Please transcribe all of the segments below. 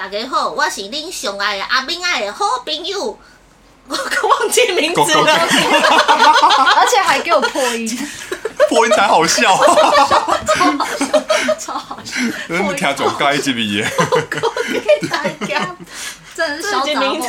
大家好，我是恁上爱的阿明爱的好朋友，我忘记名字了，而且还给我破音，破音才好笑，超好笑，超好笑，你听总该一笔耶，给大家，真的是小杂货。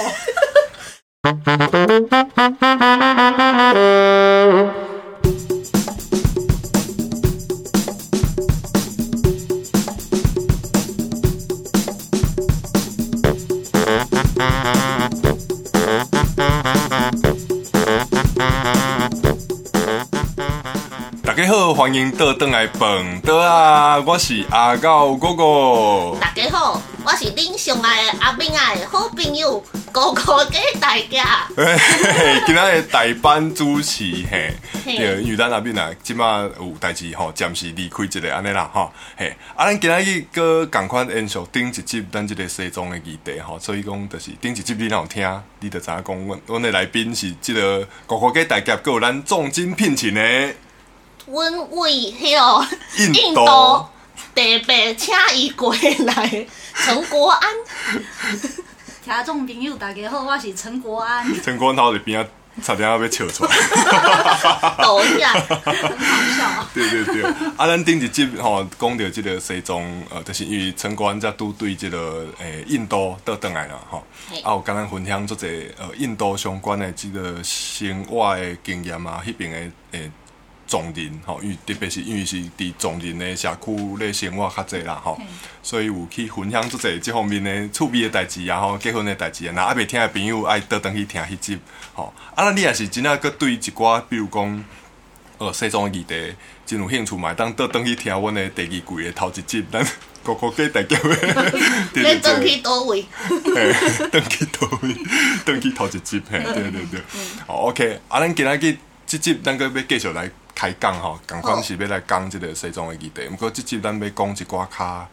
大家好，欢迎倒转来蹦的啊！我是阿狗哥哥。大家好，我是恁上爱的阿明爱的好朋友哥哥给大家。今仔日代班主持嘿，嘿对，因为咱那边啊，即马有代志吼，暂时离开一个安尼啦吼，嘿，啊，咱今仔日个共款延续顶一集咱即个西装的议题吼，所以讲就是顶一集你若有听，你就知影讲，阮阮的来宾是即个国国给大家，还有咱重金聘请的阮为迄印度特别请伊过来，陈国安。听众朋友，大家好，我是陈国安，陈国安头伫边啊，差点要被笑出来。抖一下，很好笑。对对对，啊，咱顶一集吼讲到即个西藏，呃，就是因为陈国安才拄对即个诶印度倒转来啦吼，嘿。啊有甲咱分享做者呃印度相关的即个生活的经验啊，迄边的诶藏人吼，因为特别是因为是伫藏人的社区咧生活较济啦吼，所以有去分享足侪即方面的趣味的代志然后，结婚的代志啊，若还袂听的朋友爱倒转去听迄集吼，啊，咱你也是真正佫对一寡比如讲。呃，西藏的议题真有兴趣嘛？当倒转去听阮的第二季的头一集，咱个个给大家 对要转去倒位？嘿，转去倒位，转去头一集，嘿，对对对。好，OK，啊，咱今仔日即集咱个要继续来开讲吼，共款是要来讲即个西藏的议题。毋过即集咱要讲一寡较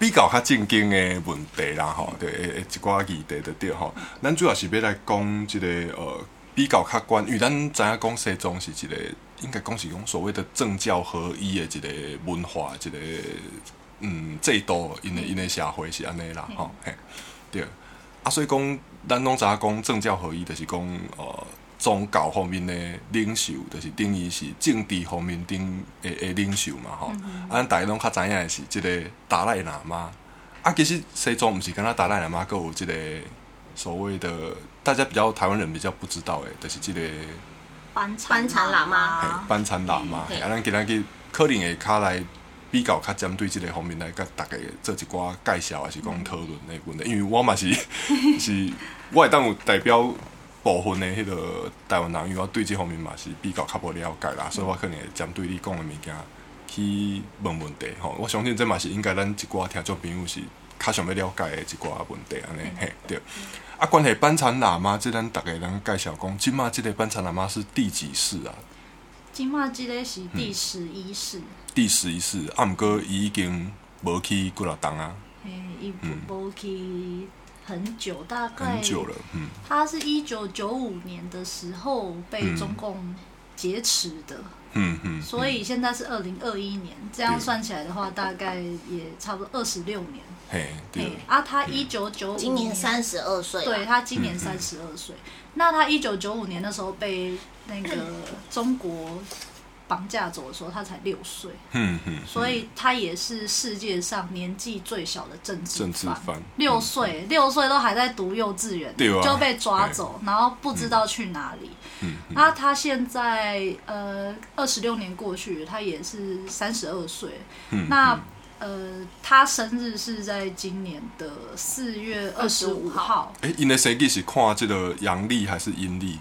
比较较正经的问题啦，吼，对，诶诶一寡议题就对吼。咱主要是要来讲即个呃比较较关，因为咱知影讲西藏是一个应该讲是讲所谓的政教合一的一个文化，一个嗯制度，因的因的社会是安尼啦，吼，嘿，对。啊，所以讲，咱拢知影讲政教合一，就是讲呃宗教方面的领袖，就是等于是政治方面顶的的领袖嘛，吼。啊，咱大家拢较知影的是即个达赖喇嘛。啊，其实西藏毋是敢若达赖喇嘛，还有即个所谓的大家比较台湾人比较不知道的，就是即、个。班班禅喇嘛嘿班禅喇嘛，嘿啊，咱今仔日可能会较来比较较针对即个方面来甲大家做一寡介绍，还是讲讨论的问题。因为我嘛是 是，我会当有代表部分的迄个台湾人，因为我对即方面嘛是比较较无了解啦，所以我可能会针对你讲的物件去问问题吼。我相信这嘛是应该咱一寡听众朋友是较想要了解的一寡问题安尼嘿对。啊，关系班禅喇嘛，即咱逐个人介绍讲，即嘛即个班禅喇嘛是第几世啊？今嘛即个是第十一世，第十一世，啊，毋过伊已经无去几若档啊，嘿，伊无去很久，大概很久了，嗯，他是一九九五年的时候被中共劫持的，嗯嗯，所以现在是二零二一年，这样算起来的话，大概也差不多二十六年。嘿，对，，啊，他一九九五今年三十二岁，对，他今年三十二岁。那他一九九五年的时候被那个中国绑架走的时候，他才六岁，嗯嗯，所以他也是世界上年纪最小的政治政治犯。六岁，六岁都还在读幼稚园，啊。就被抓走，然后不知道去哪里。嗯嗯那他现在呃二十六年过去，他也是三十二岁。嗯那呃，他生日是在今年的四月二十五号。哎，因的生日是看这个阳历还是阴历？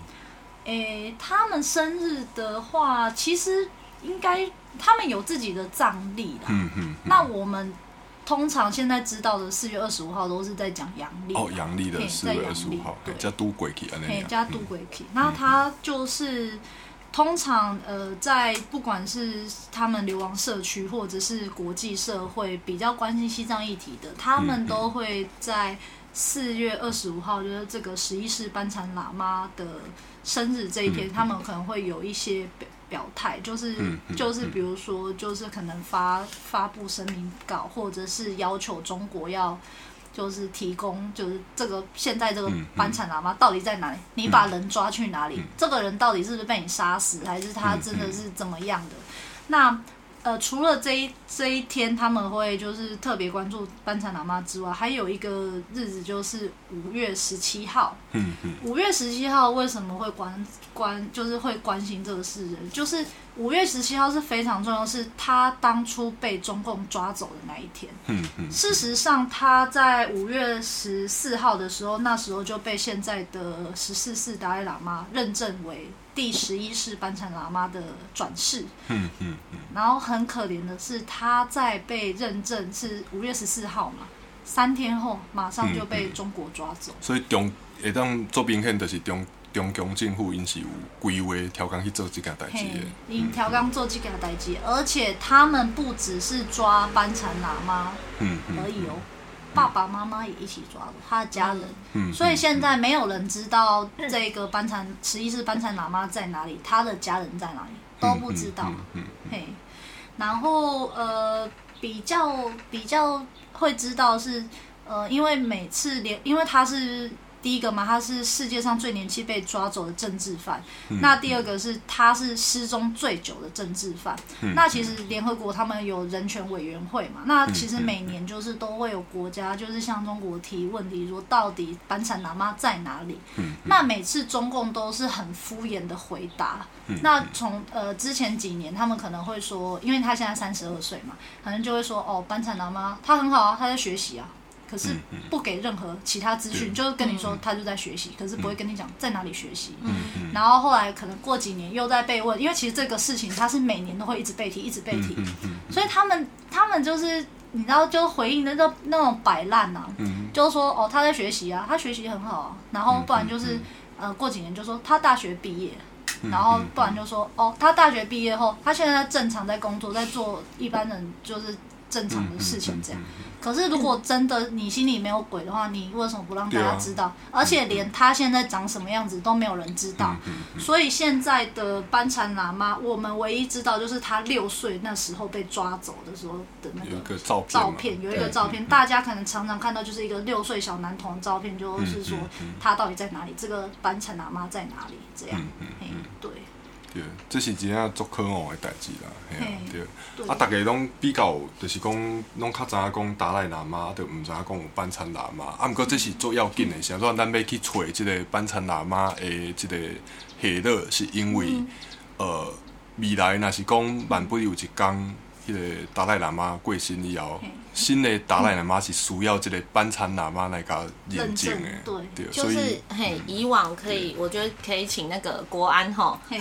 诶、他们生日的话，其实应该他们有自己的葬历啦。嗯嗯，那我们通常现在知道的四月二十五号都是在讲阳历。哦，阳历的嘿四月二十五号，对。嘿加都过去安尼尔，嘿加都鬼体，那他就是通常呃，在不管是他们流亡社区或者是国际社会比较关心西藏议题的，他们都会在四月二十五号，就是这个十一世班禅喇嘛的生日这一天，嗯他们可能会有一些表表态，就是、就是比如说，就是可能发发布声明稿，或者是要求中国要就是提供，就是这个现在这个班产喇嘛到底在哪里？你把人抓去哪里？这个人到底是不是被你杀死，还是他真的是怎么样的？那呃，除了这一这一天他们会就是特别关注班禅喇嘛之外，还有一个日子就是五月十七号。嗯嗯五月十七号为什么会关关就是会关心这个事人？就是五月十七号是非常重要，是他当初被中共抓走的那一天。嗯嗯事实上，他在五月十四号的时候，那时候就被现在的十四世达赖喇嘛认证为第十一世班禅喇嘛的转世。嗯嗯嗯，然后很可怜的是，他在被认证是五月十四号嘛，三天后马上就被中国抓走。所以中会当做明显，就是中中共政府因是有规划调岗去做这件代志嘿的。，因调刚做这件代志，而且他们不只是抓班禅喇嘛嗯嗯而已哦，爸爸妈妈也一起抓了，他的家人。嗯，所以现在没有人知道这个班禅十一世班禅喇嘛在哪里，他的家人在哪里都不知道。嘿，然后呃，比较比较会知道是呃，因为每次连，因为他是第一个嘛，他是世界上最年轻被抓走的政治犯。嗯那第二个是他是失踪最久的政治犯。嗯那其实联合国他们有人权委员会嘛，那其实每年就是都会有国家就是向中国提问题，说到底班禅喇嘛在哪里？嗯那每次中共都是很敷衍的回答。嗯那从呃之前几年，他们可能会说，因为他现在三十二岁嘛，可能就会说哦，班禅喇嘛他很好啊，他在学习啊。可是不给任何其他资讯，嗯就是跟你说他就在学习，可是不会跟你讲在哪里学习。然后后来可能过几年又在被问，因为其实这个事情他是每年都会一直被提，一直被提，所以他们他们就是你知道，就回应的那那种摆烂呐、嗯。就是说哦他在学习啊，他学习很好啊，然后不然就是、呃过几年就说他大学毕业，嗯然后不然就说哦他大学毕业后，他现在在正常在工作，在做一般人就是正常的事情这样。可是如果真的你心里没有鬼的话，你为什么不让大家知道？而且连他现在长什么样子都没有人知道。嗯所以现在的班禅喇嘛，我们唯一知道就是他六岁那时候被抓走的时候的那个个照片，照片，有一个照片，大家可能常常看到就是一个六岁小男童的照片，就是说他到底在哪里，这个班禅喇嘛在哪里，这样。嘿，对。对，这是真正足可恶的代志啦，嘿啊对。对啊，大家拢比较，就是讲，拢较知影讲达赖喇嘛，就毋知影讲有班禅喇嘛。啊，毋过这是最要紧的，是怎咱要去找即个班禅喇嘛的即个下落，是因为、嗯呃，未来若是讲万不有一天，迄、个达赖喇嘛过身以后，新的达赖喇嘛是需要这个班禅喇嘛来甲验证的，对对，就是嘿，以往可以，我觉得可以请那个国安吼，嘿，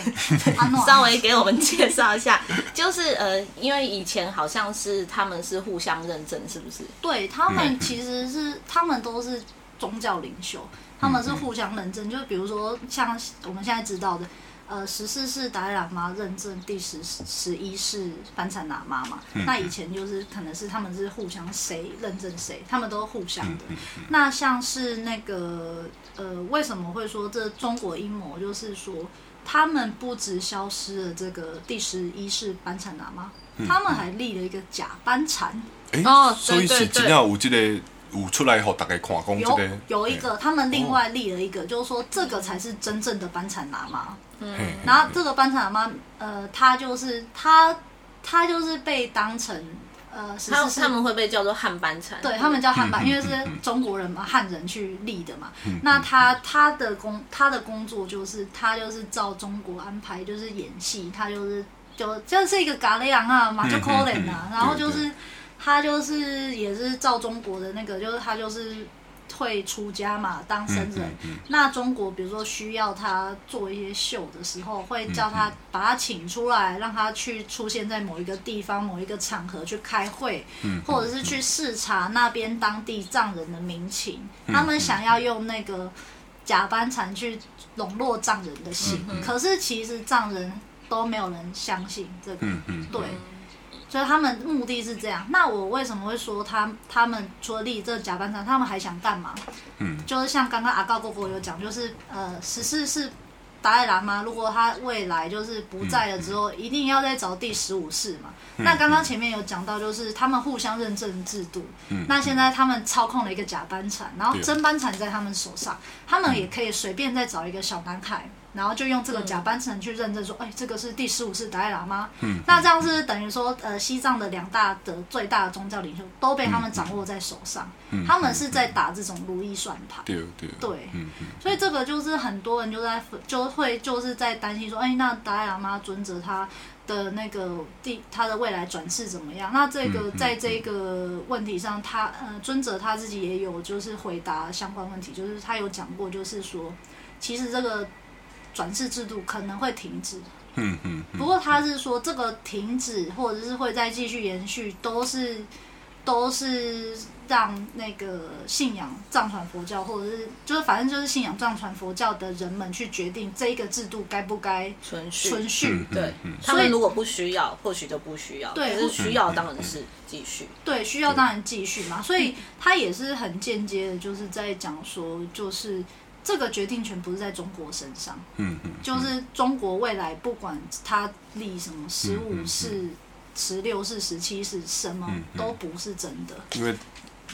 稍微给我们介绍一下，就是呃，因为以前好像是他们是互相认证，是不是？对他们其实是他们都是宗教领袖，他们是互相认证，就是比如说像我们现在知道的。呃，十四世达赖喇嘛认证第十十一世班禅喇嘛嘛，那以前就是可能是他们是互相谁认证谁，他们都互相的。那像是那个呃，为什么会说这中国阴谋？就是说他们不止消失了这个第十一世班禅喇嘛，他们还立了一个假班禅。诶、哦所以是真正有这、个有出来互大家看讲即、有个有一个，他们另外立了一个，就是说这个才是真正的班禅喇嘛。嗯，然后这个班禅喇嘛，呃，他就是他，他就是被当成呃，十他他们会被叫做汉班禅，对他们叫汉班，嗯因为是中国人嘛，汉人去立的嘛。那他他的工他的工作就是他就是照中国安排，就是演戏，他就是就就是一个嘎雷昂啊，马就可怜啊，然后就是他就是也是照中国的那个，就是他就是。会出家嘛，当僧人。那中国比如说需要他做一些秀的时候，会叫他把他请出来，让他去出现在某一个地方、某一个场合去开会，或者是去视察那边当地藏人的民情。他们想要用那个假班禅去笼络藏人的心，可是其实藏人都没有人相信这个。对，所以他们目的是这样。那我为什么会说他他们除了立这个假班长，他们还想干嘛？嗯，就是像刚刚阿高哥哥有讲，就是呃十四是达赖喇嘛如果他未来就是不在了之后，一定要再找第十五世嘛。那刚刚前面有讲到，就是他们互相认证制度。那现在他们操控了一个假班产，然后真班产在他们手上，他们也可以随便再找一个小男孩。然后就用这个假班臣去认证说，哎，这个是第十五世达赖喇嘛。嗯，那这样是等于说，呃，西藏的两大的最大的宗教领袖都被他们掌握在手上。嗯，他们是在打这种如意算盘。对对。对。嗯嗯。所以这个就是很多人就在就会就是在担心说，哎，那达赖喇嘛尊者他的那个地他的未来转世怎么样？那这个在这个问题上，他呃尊者他自己也有就是回答相关问题，就是他有讲过，就是说其实这个。转世制度可能会停止，嗯嗯。不过他是说这个停止或者是会再继续延续，都是都是让那个信仰藏传佛教或者是就是反正就是信仰藏传佛教的人们去决定这一个制度该不该存续。存续，对。他们如果不需要，或许就不需要。对，是需要当然是继续。对，需要当然继续嘛。所以他也是很间接的，就是在讲说，就是。这个决定权不是在中国身上，嗯嗯，就是中国未来不管他立什么十五世、十六世、十七世，什么都不是真的。因为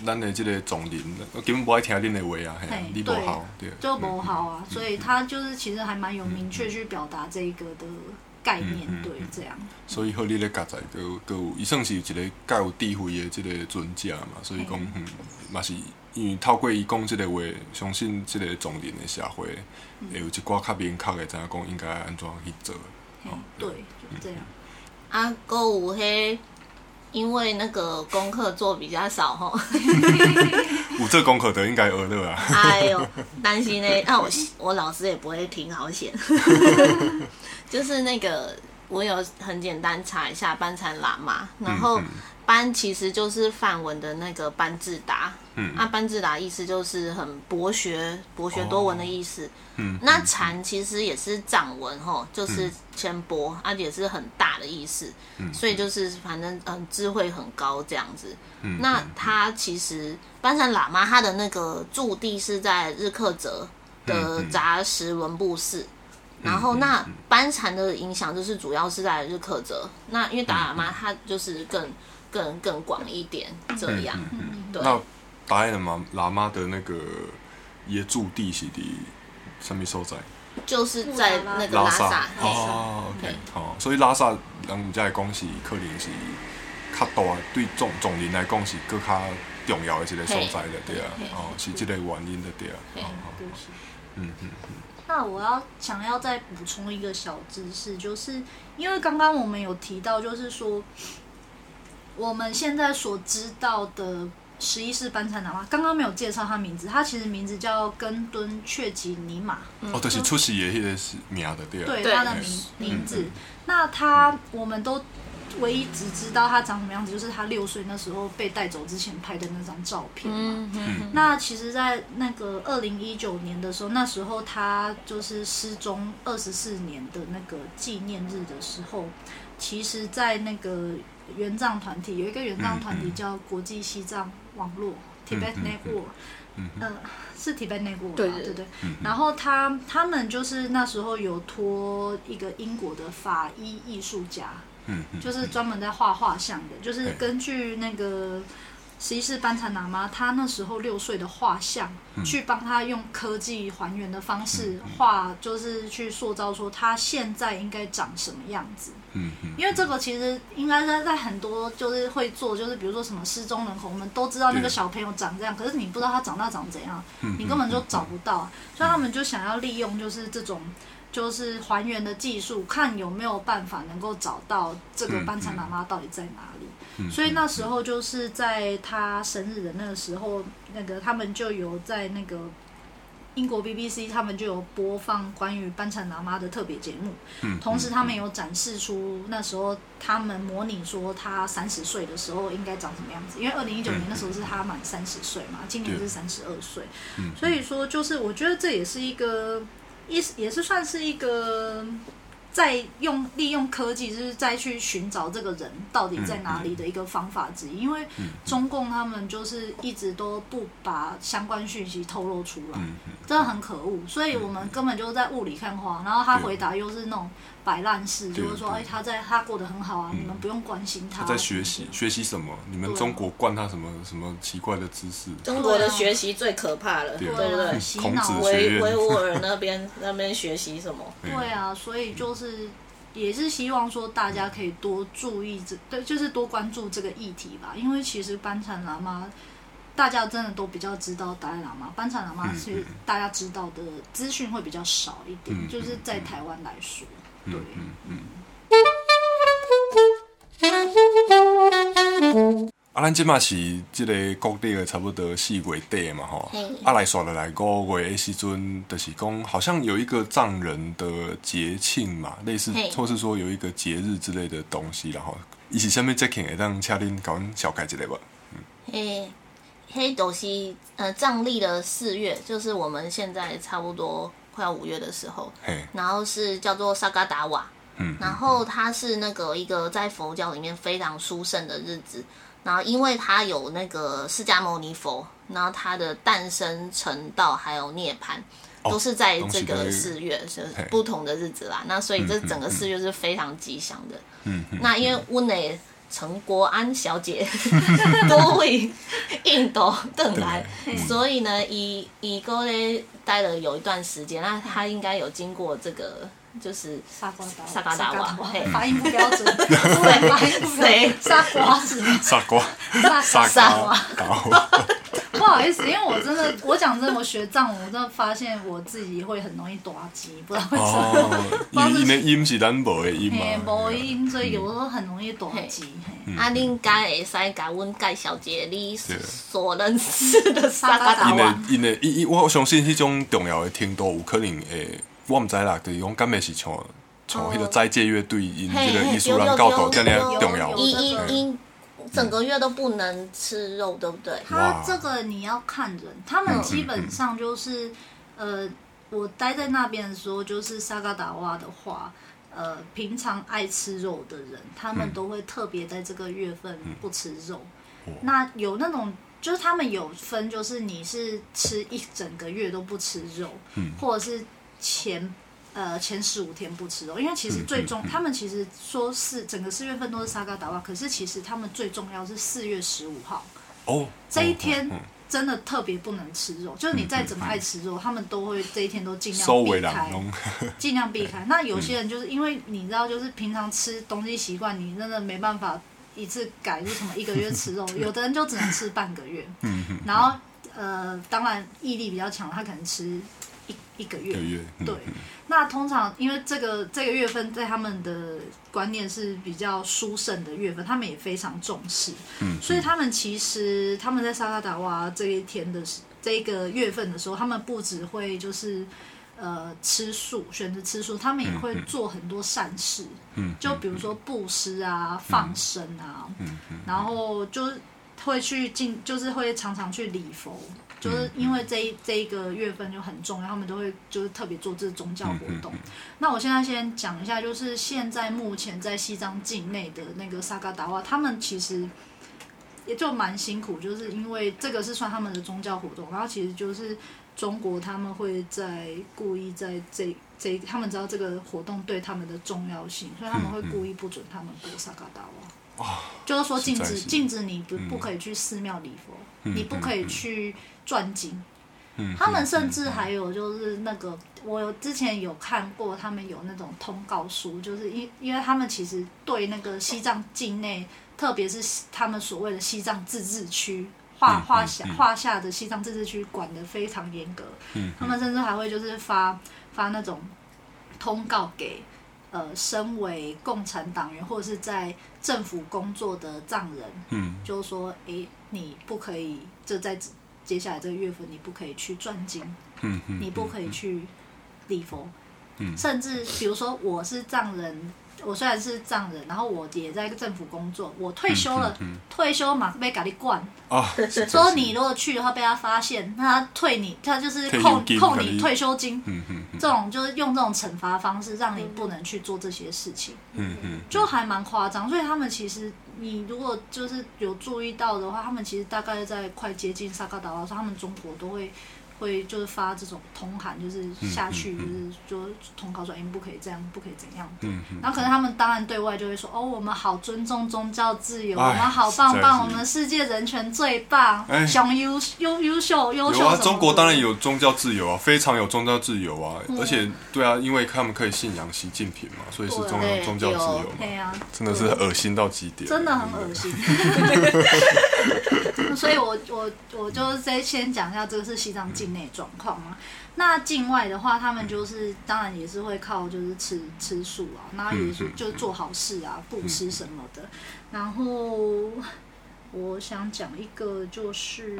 咱的这个总林根本不爱听恁的话啊，嘿，你不好，对，就不好啊。所以他就是其实还蛮有明确去表达这个的概念，对，这样。所以和你咧夹在都都，伊算是一个较有智慧的这个尊者嘛，所以讲，嗯，嘛是。因为透过伊讲即个话，相信即个总年的社会会有一寡较明确的，知影讲应该安怎去做。对，就这样。啊，购有迄，因为那个功课做比较少吼。有这功课的应该学了啊。哎呦，担心呢，那我我老师也不会听，好险。就是那个，我有很简单查一下班禅喇嘛，然后。班其实就是梵文的那个班智达，嗯，那班智达意思就是很博学、博学多闻的意思。嗯，那禅其实也是藏文吼，就是谦博，啊也是很大的意思。嗯，所以就是反正嗯智慧很高这样子。嗯，那他其实班禅喇嘛他的那个驻地是在日喀则的杂什文布寺，然后那班禅的影响就是主要是在日喀则。那因为达喇嘛他就是更更更广一点，这样。对。那达赖喇嘛喇嘛的那个也驻地是的什么所在？就是在那个拉萨。哦，OK，好。所以拉萨人家来讲是可能是较大，对总总人来讲是更较重要的一个所在的，对啊。哦，是这个原因的，对啊。嗯嗯嗯。那我要想要再补充一个小知识，就是因为刚刚我们有提到，就是说。我们现在所知道的十一世班禅喇嘛，刚刚没有介绍他名字，他其实名字叫根敦却吉尼玛。哦，对是出席也是是名的对对，他的名名字。那他我们都唯一只知道他长什么样子，就是他六岁那时候被带走之前拍的那张照片嘛。那其实，在那个二零一九年的时候，那时候他就是失踪二十四年的那个纪念日的时候，其实，在那个。援藏团体有一个援藏团体叫国际西藏网络 （Tibet Network），嗯，是 Tibet Network，对对对。然后他他们就是那时候有托一个英国的法医艺术家，嗯，就是专门在画画像的，就是根据那个。十一世班禅喇嘛，他那时候六岁的画像，去帮他用科技还原的方式画，就是去塑造说他现在应该长什么样子。嗯嗯。因为这个其实应该在在很多就是会做，就是比如说什么失踪人口，我们都知道那个小朋友长这样，可是你不知道他长大长怎样，你根本就找不到。所以他们就想要利用就是这种就是还原的技术，看有没有办法能够找到这个班禅喇嘛到底在哪里。所以那时候就是在他生日的那个时候，那个他们就有在那个英国 BBC，他们就有播放关于班禅喇嘛的特别节目。嗯，同时他们有展示出那时候他们模拟说他三十岁的时候应该长什么样子，因为二零一九年那时候是他满三十岁嘛，今年是三十二岁。嗯，所以说就是我觉得这也是一个，也也是算是一个。再用利用科技，就是再去寻找这个人到底在哪里的一个方法之一。因为中共他们就是一直都不把相关讯息透露出来，真的很可恶。所以我们根本就在雾里看花。然后他回答又是那种摆烂式，就是说，哎，他在他过得很好啊，你们不用关心他。在学习学习什么？你们中国灌他什么什么奇怪的知识？中国的学习最可怕了，对不对？洗脑维维吾尔那边 那边学习什么？对啊，所以就是。是，也是希望说大家可以多注意这，对，就是多关注这个议题吧。因为其实班禅喇嘛，大家真的都比较知道达赖喇嘛，班禅喇嘛是大家知道的资讯会比较少一点，就是在台湾来说，对，嗯。啊，咱即马是即个国地的差不多四月底嘛吼，啊来说的来五月的时阵，就是讲好像有一个藏人的节庆嘛，类似或是说有一个节日之类的东西，然后伊是虾米节庆？会当请恁甲阮小解一下吧。诶，黑斗西呃藏历的四月，就是我们现在差不多快要五月的时候，然后是叫做萨嘎达瓦，嗯，然后它是那个一个在佛教里面非常殊胜的日子。然后，因为它有那个释迦牟尼佛，然后它的诞生、成道还有涅槃，都是在这个四月，是不同的日子啦。那所以这整个四月是非常吉祥的。嗯，那因为温内陈国安小姐 都会印度邓来，所以呢，以以哥咧待了有一段时间，那他应该有经过这个。就是沙瓜达沙瓜达瓦，发音不标准，对，发音不标准，沙瓜子，沙瓜，沙沙瓜，不好意思，因为我真的，我讲真的，我学藏文，我真的发现我自己会很容易打机，不知道为什么。因为音是咱无的音嘛，无音，所以有时候很容易打机。啊，恁该会使甲阮介绍一下你所认识的沙瓜达瓦。因为因为我相信迄种重要的听多，有可能会。我唔知啦，就是讲敢会是像像迄个斋戒乐队因这个艺术人教导这样重要。一一一整个月都不能吃肉，对不对？他这个你要看人，他们基本上就是呃，我待在那边的时候，就是萨嘎达瓦的话，呃，平常爱吃肉的人，他们都会特别在这个月份不吃肉。那有那种就是他们有分，就是你是吃一整个月都不吃肉，嗯或者是。前呃前十五天不吃肉，因为其实最终他们其实说是整个四月份都是沙嘎达瓦，可是其实他们最重要是四月十五号哦，这一天真的特别不能吃肉，就是你再怎么爱吃肉，他们都会这一天都尽量避开，尽量避开。那有些人就是因为你知道，就是平常吃东西习惯，你真的没办法一次改，就什么一个月吃肉，有的人就只能吃半个月，嗯。然后呃，当然毅力比较强，他可能吃。一个月，对，那通常因为这个这个月份在他们的观念是比较殊胜的月份，他们也非常重视，嗯，所以他们其实他们在沙拉达瓦这一天的这一个月份的时候，他们不只会就是呃吃素，选择吃素，他们也会做很多善事，嗯，就比如说布施啊、放生啊，然后就会去进，就是会常常去礼佛。就是因为这一这一个月份就很重要，他们都会就是特别做这宗教活动。那我现在先讲一下，就是现在目前在西藏境内的那个萨嘎达瓦，他们其实也就蛮辛苦，就是因为这个是算他们的宗教活动，然后其实就是中国他们会在故意在这这，他们知道这个活动对他们的重要性，所以他们会故意不准他们过萨嘎达瓦。就是说禁止禁止你不不可以去寺庙礼佛，你不可以去。转经，他们甚至还有就是那个，我有之前有看过，他们有那种通告书，就是因因为他们其实对那个西藏境内，特别是他们所谓的西藏自治区画画下画下的西藏自治区管得非常严格，他们甚至还会就是发发那种通告给呃身为共产党员或者是在政府工作的藏人，嗯，就是说哎你不可以就在。接下来这个月份，你不可以去转经，嗯你不可以去礼佛，嗯，甚至比如说我是藏人，我虽然是藏人，然后我也在政府工作，我退休了，退休嘛被咖喱灌，哦，说你如果去的话被他发现，那他退你，他就是扣扣你退休金，嗯这种就是用这种惩罚方式让你不能去做这些事情，嗯嗯，就还蛮夸张。所以他们其实你如果就是有注意到的话，他们其实大概在快接近萨卡岛的时候，他们中国都会。会就是发这种通函，就是下去就是就通告说，哎，不可以这样，不可以怎样。嗯嗯。然后可能他们当然对外就会说，哦，我们好尊重宗教自由，我们好棒棒，我们世界人权最棒，雄优优优秀优秀。有啊，中国当然有宗教自由啊，非常有宗教自由啊，而且对啊，因为他们可以信仰习近平嘛，所以是宗宗教自由嘛。对啊，真的是恶心到极点，真的很恶心。所以我我我就先先讲一下，这个是西藏境内状况嘛。那境外的话，他们就是当然也是会靠就是吃吃素啊，那也是就做好事啊，布施什么的。然后我想讲一个，就是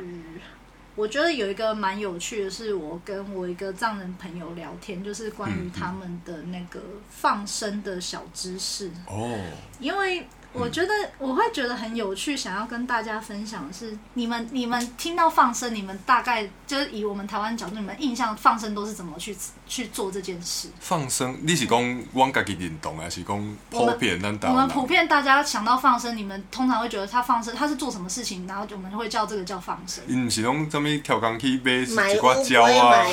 我觉得有一个蛮有趣的，是我跟我一个藏人朋友聊天，就是关于他们的那个放生的小知识哦，因为。我觉得我会觉得很有趣，想要跟大家分享的是，你们你们听到放生，你们大概就是以我们台湾角度，你们印象放生都是怎么去去做这件事？放生，你是讲往家己认同，还是讲普遍？我们普遍大家想到放生，你们通常会觉得他放生，他是做什么事情？然后我们会叫这个叫放生。嗯，是讲什么跳工去买一挂蕉啊、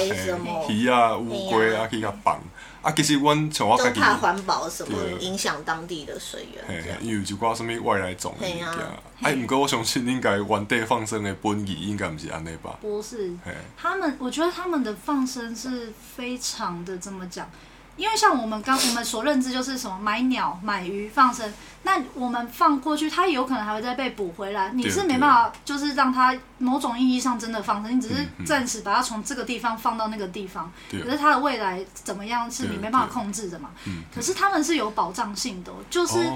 鱼啊、乌龟啊去甲放。啊，其实阮像我家己，怕环保什么影响当地的水源，因为就挂什么外来种的物件。哎，不过我相信应该原地放生的本意应该唔是安尼吧？不是，他们我觉得他们的放生是非常的怎么讲？因为像我们刚我们所认知就是什么买鸟买鱼放生，那我们放过去，它有可能还会再被捕回来。你是没办法，就是让它某种意义上真的放生，你只是暂时把它从这个地方放到那个地方。可是它的未来怎么样是你没办法控制的嘛？可是他们是有保障性的，就是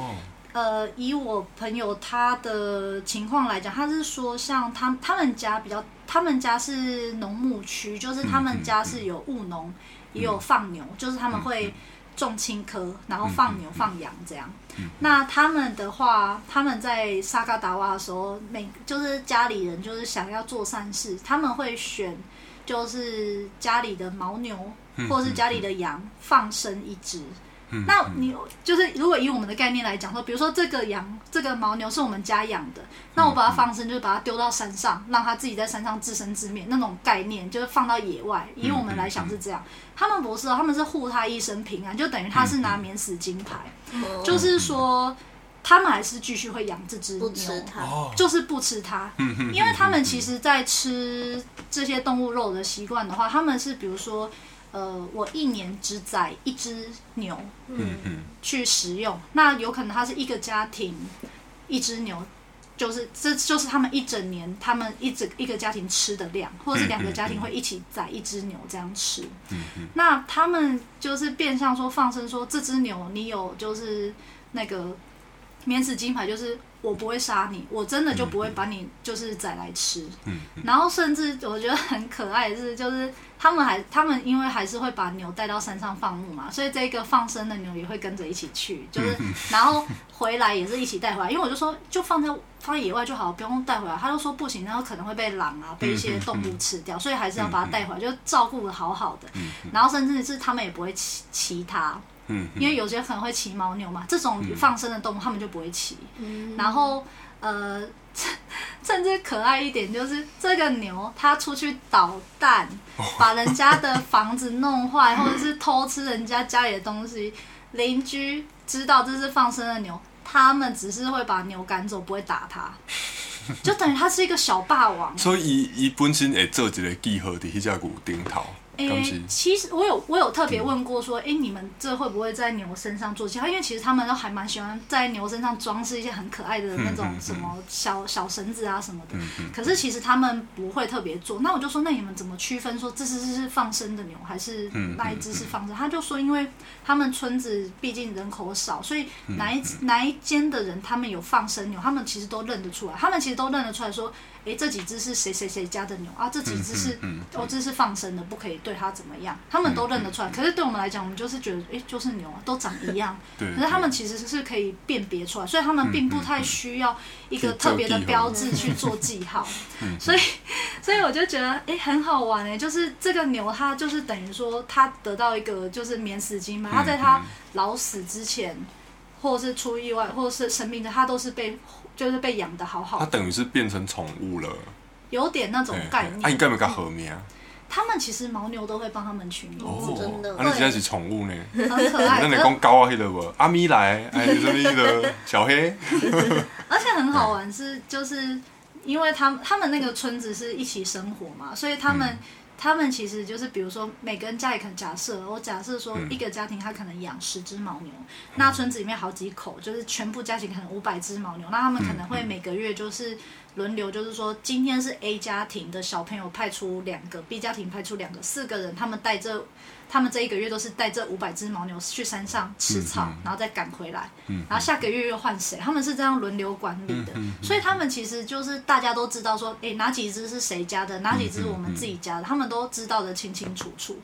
呃，以我朋友他的情况来讲，他是说像他他们家比较，他们家是农牧区，就是他们家是有务农。也有放牛，就是他们会种青稞，然后放牛放羊这样。那他们的话，他们在沙嘎达瓦的时候，每就是家里人就是想要做善事，他们会选就是家里的牦牛或者是家里的羊放生一只。那你就是如果以我们的概念来讲说，比如说这个羊、这个牦牛是我们家养的，那我把它放生，就是把它丢到山上，让它自己在山上自生自灭，那种概念就是放到野外。以我们来想是这样，他们不是哦，他们是护他一生平安，就等于他是拿免死金牌，就是说他们还是继续会养这只牛，就是不吃它，因为他们其实在吃这些动物肉的习惯的话，他们是比如说。呃，我一年只宰一只牛，嗯嗯，去食用。那有可能它是一个家庭，一只牛，就是这就是他们一整年，他们一整一个家庭吃的量，或者是两个家庭会一起宰一只牛这样吃。嗯嗯，那他们就是变相说放生，说这只牛你有就是那个免死金牌，就是我不会杀你，我真的就不会把你就是宰来吃。嗯，然后甚至我觉得很可爱的是，就是。他们还，他们因为还是会把牛带到山上放牧嘛，所以这个放生的牛也会跟着一起去，就是，然后回来也是一起带回来。因为我就说，就放在放在野外就好，不用带回来。他就说不行，然后可能会被狼啊，被一些动物吃掉，所以还是要把它带回来，就照顾的好好的。然后甚至是他们也不会骑骑它，因为有些可能会骑牦牛嘛，这种放生的动物他们就不会骑。然后呃。甚至可爱一点，就是这个牛，它出去捣蛋，把人家的房子弄坏，或者是偷吃人家家里的东西，邻居知道这是放生的牛，他们只是会把牛赶走，不会打它，就等于他是一个小霸王。所以，伊伊本身会做一个记号的迄只牛顶头。诶，其实我有我有特别问过说，哎，你们这会不会在牛身上做其他？因为其实他们都还蛮喜欢在牛身上装饰一些很可爱的那种什么小小绳子啊什么的。可是其实他们不会特别做。那我就说，那你们怎么区分说这只是放生的牛，还是那一只是放生？他就说，因为他们村子毕竟人口少，所以哪一哪一间的人他们有放生牛，他们其实都认得出来。他们其实都认得出来说。哎，这几只是谁谁谁家的牛啊？这几只是嗯嗯哦，这是放生的，不可以对它怎么样？他们都认得出来。可是对我们来讲，我们就是觉得，哎，就是牛啊，都长一样。对可是他们其实是可以辨别出来，所以他们并不太需要一个特别的标志去做记号。所以，所以我就觉得，哎，很好玩哎，就是这个牛，它就是等于说，它得到一个就是免死金嘛，它在它老死之前，或者是出意外，或者是生病的，它都是被就是被养的好好的，它等于是变成宠物了。有点那种概念。啊，应该没甲和名。他们其实牦牛都会帮他们取名字，哦，真的那，你真的是宠物呢？很可爱。咱来可讲狗啊，迄个无阿咪来，哎，什么那个小黑，而且很好玩是，就是因为他们他们那个村子是一起生活嘛，所以他们、他们其实就是比如说每个人家里可能假设我假设说一个家庭他可能养十只牦牛，那村子里面好几口，就是全部加起来可能五百只牦牛，那他们可能会每个月就是。轮流就是说，今天是 A 家庭的小朋友派出两个，B 家庭派出两个，四个人，他们带这，他们这一个月都是带这五百只牦牛去山上吃草，嗯。嗯然后再赶回来，嗯然后下个月又换谁，他们是这样轮流管理的，所以他们其实就是大家都知道说，哎，哪几只是谁家的，哪几只我们自己家的，他们都知道的清清楚楚。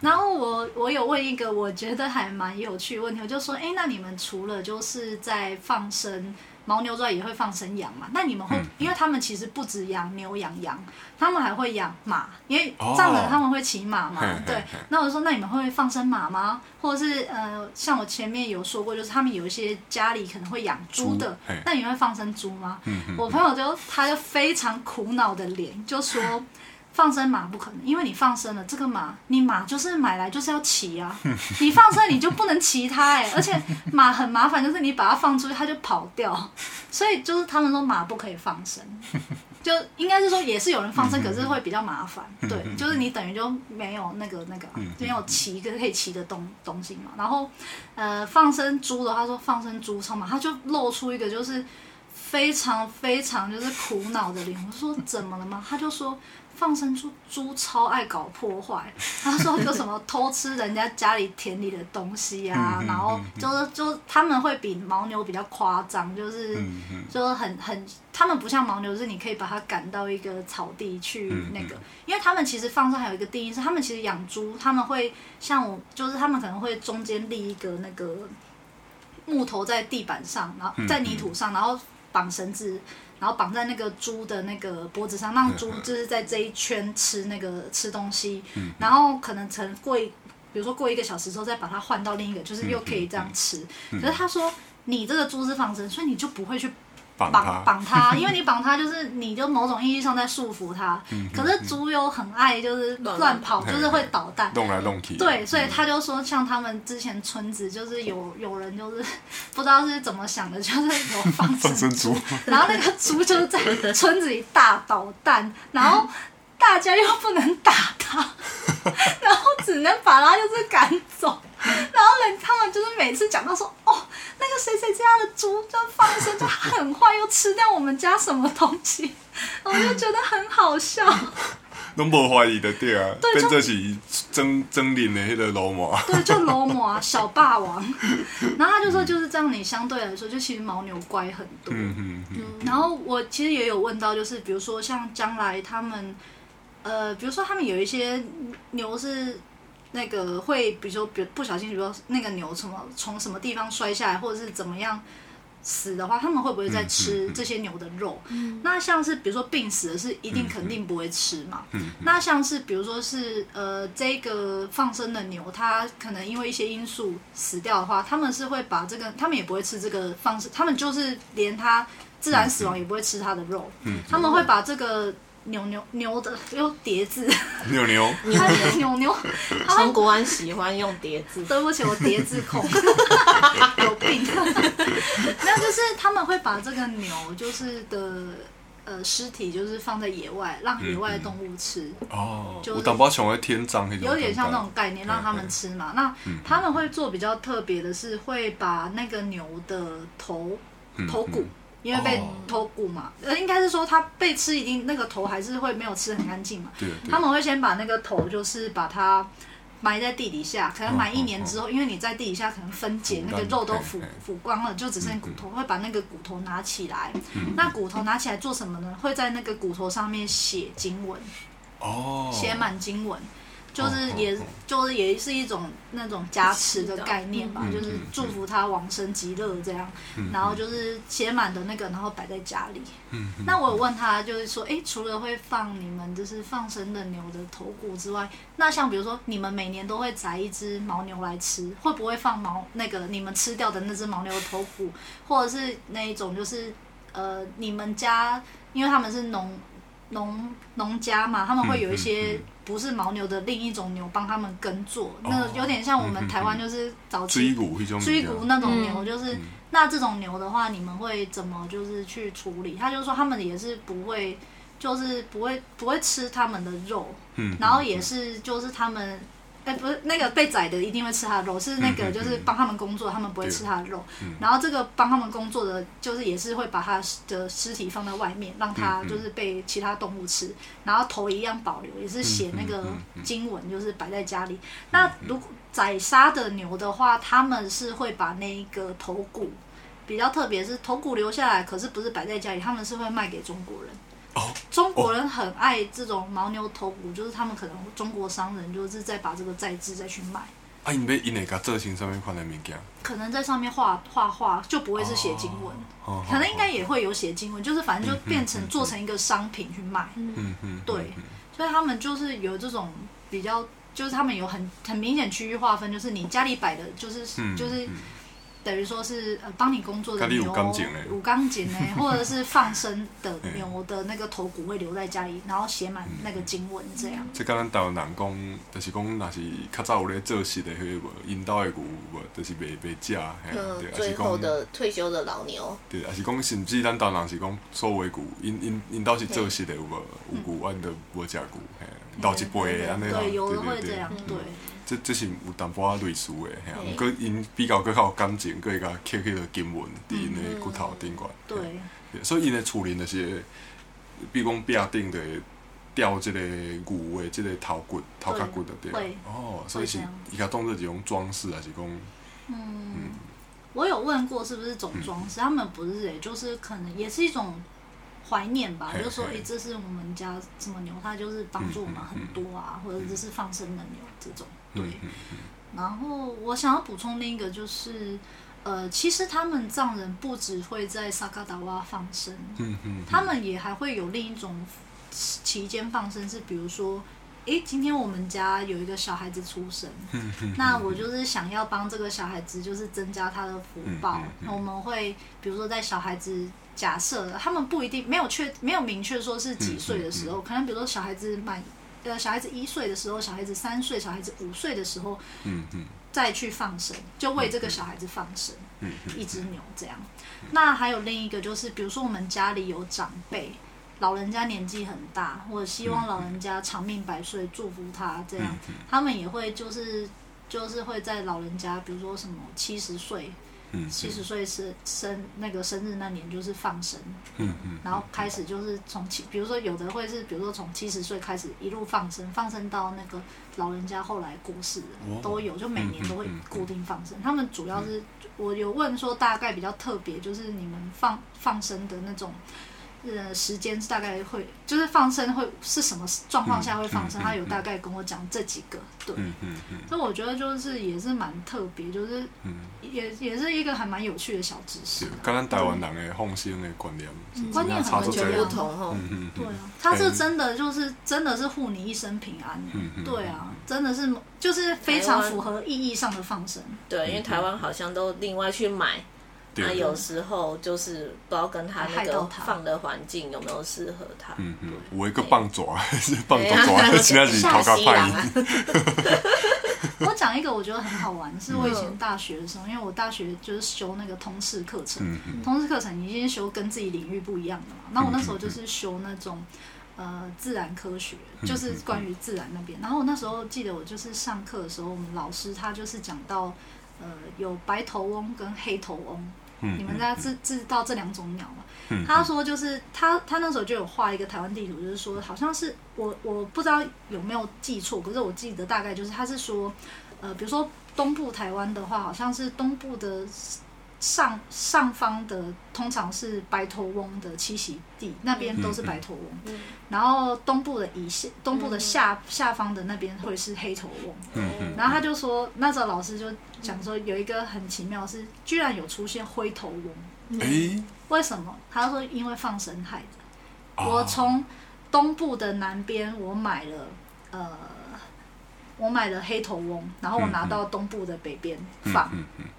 然后我我有问一个我觉得还蛮有趣的问题，我就说，哎，那你们除了就是在放生牦牛之外，也会放生羊嘛？那你们会，嗯因为他们其实不止养牛养羊，他们还会养马，因为哦藏人他们会骑马嘛，对。那我就说，那你们会放生马吗？或者是呃，像我前面有说过，就是他们有一些家里可能会养猪的猪，那你们会放生猪吗？我朋友就他就非常苦恼的脸，就说。放生马不可能，因为你放生了这个马，你马就是买来就是要骑啊，你放生你就不能骑它哎、而且马很麻烦，就是你把它放出去它就跑掉，所以就是他们说马不可以放生，就应该是说也是有人放生，可是会比较麻烦，对，就是你等于就没有那个那个啊没有骑跟可以骑的东东西嘛。然后呃放生猪的话说放生猪超嘛，他就露出一个就是非常非常就是苦恼的脸，我说怎么了吗？他就说。放生猪猪超爱搞破坏，他说就什么偷吃人家家里田里的东西啊，然后嗯就是就他们会比牦牛比较夸张，就是、就是很很，他们不像牦牛，是你可以把它赶到一个草地去嗯那个，因为他们其实放生还有一个定义是，他们其实养猪，他们会像我，就是他们可能会中间立一个那个木头在地板上，然后在泥土上，然后绑绳子。然后绑在那个猪的那个脖子上，让猪就是在这一圈吃那个吃东西，然后可能成过一，比如说过一个小时之后再把它换到另一个，就是又可以这样吃。可是他说你这个猪是放生，所以你就不会去绑绑它，绑它，因为你绑他就是你就某种意义上在束缚他。可是猪又很爱就是乱乱跑，嗯就是会捣蛋。弄来弄去。对，所以他就说，像他们之前村子就是有有人就是 不知道是怎么想的，就是有放放生猪，然后那个猪就是在村子里大捣蛋，然后大家又不能打他，然后只能把他就是赶走。然后人他们就是每次讲到说，哦，那个谁谁家的猪就放生就很坏，又吃掉我们家什么东西，我就觉得很好笑。拢无怀疑的对啊，对就变做是真真灵的迄个罗马。对，就罗摩啊，小霸王。然后他就说，就是这样，你相对来说，就其实牦牛乖很多。嗯嗯嗯，然后我其实也有问到，就是比如说像将来他们，呃，比如说他们有一些牛是那个会，比如说不不小心，比如说那个牛什么从什么地方摔下来，或者是怎么样死的话，他们会不会再吃这些牛的肉？那像是比如说病死的是一定肯定不会吃嘛。那像是比如说是呃这个放生的牛，它可能因为一些因素死掉的话，他们是会把这个，他们也不会吃这个放生，他们就是连它自然死亡也不会吃它的肉，他们会把这个牛牛牛的用叠字，牛牛，它牛牛，它会从国安喜欢用叠字，对不起，我叠字控，有病。那就是他们会把这个牛就是的呃尸体，就是放在野外，让野外的动物吃，哦，就是有淡薄像在天葬有点像那种概念，让他们吃嘛。那他们会做比较特别的是，会把那个牛的头头骨。因为被哦头骨嘛，呃，应该是说他被吃，一定那个头还是会没有吃很干净嘛。对对他们会先把那个头，就是把它埋在地底下，可能埋一年之后，因为你在地底下可能分解，那个肉都腐腐光了，就只剩骨头，会把那个骨头拿起来。那骨头拿起来做什么呢？会在那个骨头上面写经文，哦，写满经文。就是也就是也是一种那种加持的概念吧，就是祝福他往生极乐这样，然后就是写满的那个，然后摆在家里。那我有问他，就是说，哎，除了会放你们就是放生的牛的头骨之外，那像比如说你们每年都会宰一只牦牛来吃，会不会放牦那个你们吃掉的那只牦牛的头骨，或者是那一种就是呃你们家因为他们是农。农农家嘛，他们会有一些不是牦牛的另一种牛帮他们耕作，那有点像我们台湾就是早期追骨那种牛，就是那这种牛的话，你们会怎么就是去处理？他就说他们也是不会，就是不会不会吃他们的肉，然后也是就是他们。哎，不是那个被宰的一定会吃他的肉，是那个就是帮他们工作，他们不会吃他的肉。然后这个帮他们工作的，就是也是会把他的尸体放在外面，让他就是被其他动物吃。然后头一样保留，也是写那个经文，就是摆在家里。那如果宰杀的牛的话，他们是会把那个头骨比较特别，是头骨留下来，可是不是摆在家里，他们是会卖给中国人。中国人很爱这种牦牛头骨，就是他们可能中国商人就是在把这个再制再去卖。啊，因为因那个造型上面款的物件，可能在上面画画画，就不会是写经文，可能应该也会有写经文，就是反正就变成做成一个商品去卖。嗯嗯，对，所以他们就是有这种比较，就是他们有很很明显区域划分，就是你家里摆的，就是就是。等于说是呃帮你工作的牛，五钢筋呢，或者是放生的牛的那个头骨会留在家里，然后写满那个经文这样。即跟咱台湾人讲，就是讲，若是较早有咧做事的迄个引导的牛，无就是袂袂食。嗯，最后的退休的老牛。对，还是讲甚至咱台湾人是讲所谓牛，因因因倒是做事的有无有牛，阮都无食牛，嘿，留一辈安尼啦。对，有的会这样，对。这这是有淡薄仔类似的，吓，毋过因比较较有感情，佮伊甲刻迄个经文伫因的骨头顶管。对。所以因的处理那些，比如讲壁顶的吊即个牛的即个头骨、头壳骨的对。哦，所以是伊甲当做一种装饰，还是讲？嗯。我有问过是不是种装饰，他们不是诶，就是可能也是一种。怀念吧，就说哎，这是我们家什么牛，它就是帮助我们很多啊，或者这是放生的牛这种。对。然后我想要补充另一个，就是呃，其实他们藏人不只会在萨卡达瓦放生，嗯嗯，他们也还会有另一种期间放生，是比如说，哎，今天我们家有一个小孩子出生，那我就是想要帮这个小孩子，就是增加他的福报，我们会比如说在小孩子。假设他们不一定没有确没有明确说是几岁的时候，可能比如说小孩子满呃小孩子一岁的时候，小孩子三岁，小孩子五岁的时候，嗯嗯，再去放生，就为这个小孩子放生，嗯一只牛这样。那还有另一个就是，比如说我们家里有长辈，老人家年纪很大，或者希望老人家长命百岁，祝福他这样，他们也会就是就是会在老人家，比如说什么七十岁。七十岁是。生那个生日那年就是放生，嗯嗯，然后开始就是从七，比如说有的会是，比如说从七十岁开始一路放生，放生到那个老人家后来过世都有，就每年都会固定放生。他们主要是我有问说大概比较特别，就是你们放放生的那种。呃，时间大概会就是放生会是什么状况下会放生？他有大概跟我讲这几个，对，所以我觉得就是也是蛮特别，就是也也是一个还蛮有趣的小知识。刚刚台湾人的放生的观念，观念完全不同哈。对啊，他是真的就是真的是护你一生平安。对啊，真的是就是非常符合意义上的放生。对，因为台湾好像都另外去买。那有时候就是不知道跟他那个放的环境有没有适合他。嗯嗯，我一个棒爪，棒爪爪，其他是逃卡派。我讲一个我觉得很好玩，是我以前大学的时候，因为我大学就是修那个通识课程，通识课程你先修跟自己领域不一样的嘛。那我那时候就是修那种呃自然科学，就是关于自然那边。然后我那时候记得我就是上课的时候，我们老师他就是讲到呃有白头翁跟黑头翁。嗯你们大家知知道这两种鸟吗？嗯他说就是他他那时候就有画一个台湾地图，就是说好像是我我不知道有没有记错，可是我记得大概就是他是说，呃，比如说东部台湾的话，好像是东部的上上方的通常是白头翁的栖息地，那边都是白头翁，嗯。然后东部的以下东部的下、下方的那边会是黑头翁。然后他就说，那时候老师就讲说，有一个很奇妙是，居然有出现灰头翁，诶，为什么？他说因为放生害的。啊我从东部的南边，我买了呃，我买了黑头翁，然后我拿到东部的北边放，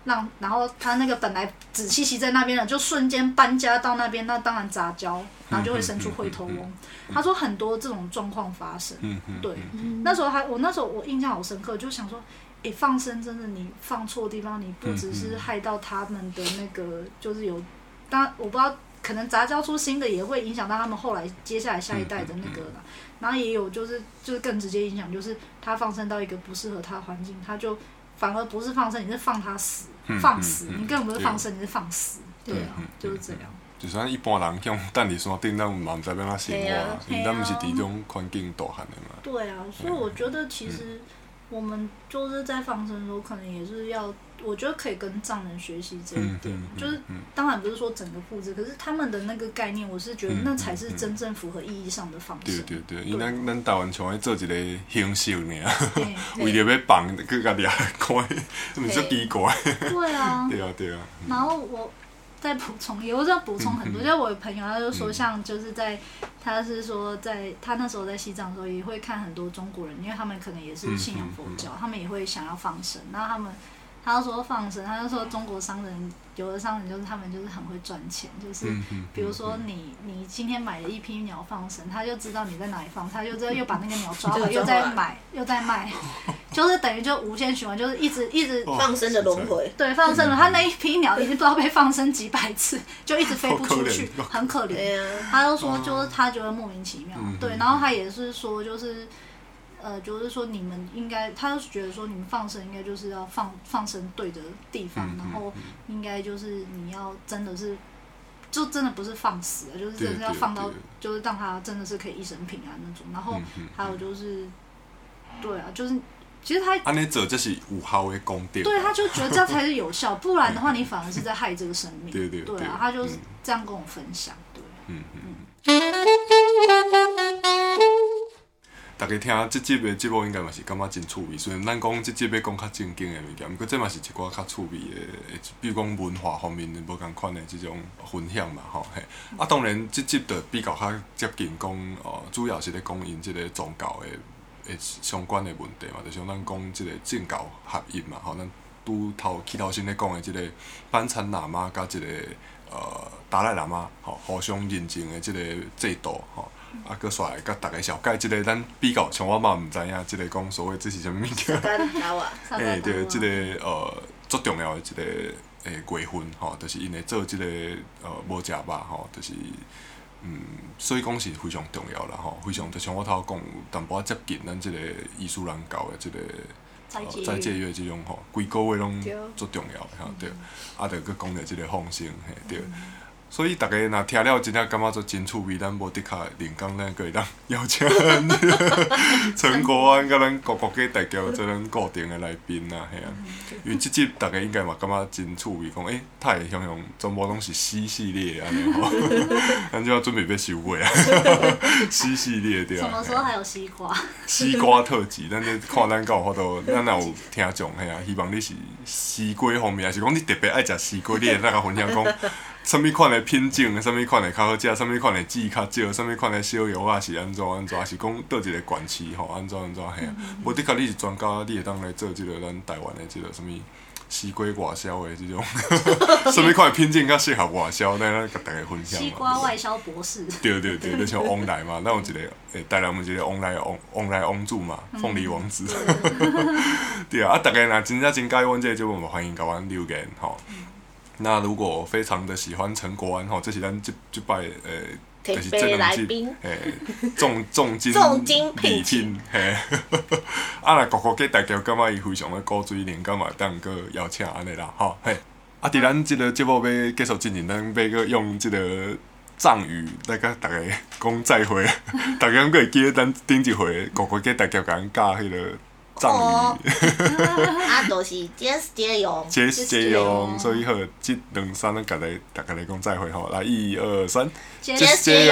让然后他那个本来只栖息在那边的，就瞬间搬家到那边，那当然杂交，然后就会生出灰头翁。他说很多这种状况发生。对，那时候还我那时候我印象好深刻，就想说，诶，放生真的你放错地方，你不只是害到他们的那个，就是有，当然我不知道，可能杂交出新的也会影响到他们后来接下来下一代的那个啦。然后也有就是就是更直接影响，就是他放生到一个不适合他的环境，他就反而不是放生，你是放他死，放死，你根本不是放生，你是放死，对啊，就是这样。就算一般人向等伫山顶，咱嘛毋知要怎生活啊，因为咱毋是伫种环境大汉的嘛。对啊，所以我觉得其实我们就是在放生的时候，可能也是要，我觉得可以跟藏人学习这一点，嗯嗯就是嗯。当然不是说整个复制，可是他们的那个概念，我是觉得嗯那才是真正符合意义上的放对生。对对，因为咱咱台湾像咧做一个享受尔，对 为了要放，去甲掠看，这么就奇怪。对啊，对啊对啊，然后我再补充，也不是要补充很多。就我有朋友，他就说，嗯像就是在，他是说在他那时候在西藏的时候，也会看很多中国人，因为他们可能也是信仰佛教，他们也会想要放生。然后他们，他就说放生，他就说中国商人有的商人就是他们就是很会赚钱，就是比如说你你今天买了一批鸟放生，他就知道你在哪里放，他就知道又把那个鸟抓 回来，又再买又再卖，就是等于就无限循环，就是一直一直哦放生的轮回。对，放生了，他那一批鸟已经不知道被放生几百次，就一直飞不出去很可怜。他就说，就是他觉得莫名其妙嗯，对，然后他也是说，就是。呃，就是说你们应该，他就觉得说你们放生应该就是要放放生对的地方，嗯然后应该就是你要真的是，就真的不是放死了，就是真的要放到就是让他真的是可以一生平安那种。然后还有就是，对啊，就是其实他安尼做就是有效的功德。对，他就觉得这样 才是有效，不然的话你反而是在害这个生命。对对对啊，他就是嗯这样跟我分享。对，嗯嗯。大家听即集的节目应该嘛是感觉真趣味，虽然咱讲即集要讲较正经的物件，毋过这嘛是一寡较趣味的，比如讲文化方面的无共款的即种分享嘛，吼嘿。啊，当然即集就比较较接近讲，呃，主要是咧讲因即个宗教的的相关的问题嘛，就像咱讲即个政教合一嘛，吼，咱拄头起头先咧讲的即个班禅喇嘛甲即个呃达赖喇嘛吼互相认证的即个制度吼。啊，搁煞来甲逐个小解即个咱比较，像我嘛毋知影，即个讲所谓这是啥物物件。干打瓦，诶，对，即、个呃足重要的一个诶月份吼，就是因为做即、个呃无食肉吼，就是嗯，所以讲是非常重要啦吼，非常就像我头讲有淡薄仔接近咱即个伊斯兰教的即、个。斋戒呃斋戒月即种吼，规个月拢足重要的吼，对，啊，着佮讲着即个放心，吓，对。所以大家若听了真正感觉做真趣味，咱无的确连讲咱个会当邀请陈国安甲咱国国家代表做咱固定的来宾啦，嘿啊。因为即集大家应该嘛感觉真趣味，讲诶，他会向向全部拢是 C 系列安尼吼，咱就要准备要收尾啊，，C 系列对啊。什么时候还有西瓜？西瓜特辑，咱咧看咱敢有法度，咱若有听众嘿啊，希望你是西瓜方面，还是讲你特别爱食西瓜，你会当甲分享讲，什物款的品种，什物款的较好食，什物款的籽较少，什物款的小药啊是安怎安怎，是讲倒一个管区吼，安怎安怎嘿啊。无的确你是专家，你会当来做即个咱台湾的即个什物西瓜外销的即种，什物款的品种较适合外销，咱咱甲大家分享。西瓜外销博士。对对对，就像翁来嘛，咱有一个诶，台南有一个翁来翁翁来翁主嘛，凤梨王子。对啊，啊，大家若真正真介意阮这个节目，嘛欢迎甲阮留言吼。那如果非常的喜欢陈国安吼，这是咱这这摆诶，就是这特别两集来宾诶，重重金 重金礼聘请聘嘿。啊，那国国家大家感觉伊非常的古锥灵感嘛，当个邀请安尼啦吼嘿。啊，伫咱即个节目要结束之前，咱要个用即个藏语来甲大家讲再会。大家可会记得咱顶一回，个个给大家讲教迄个藏哦语。啊，就是 just 借用，接接用，所以好，即两三咱家来大家来讲再会吼，来一二三，just。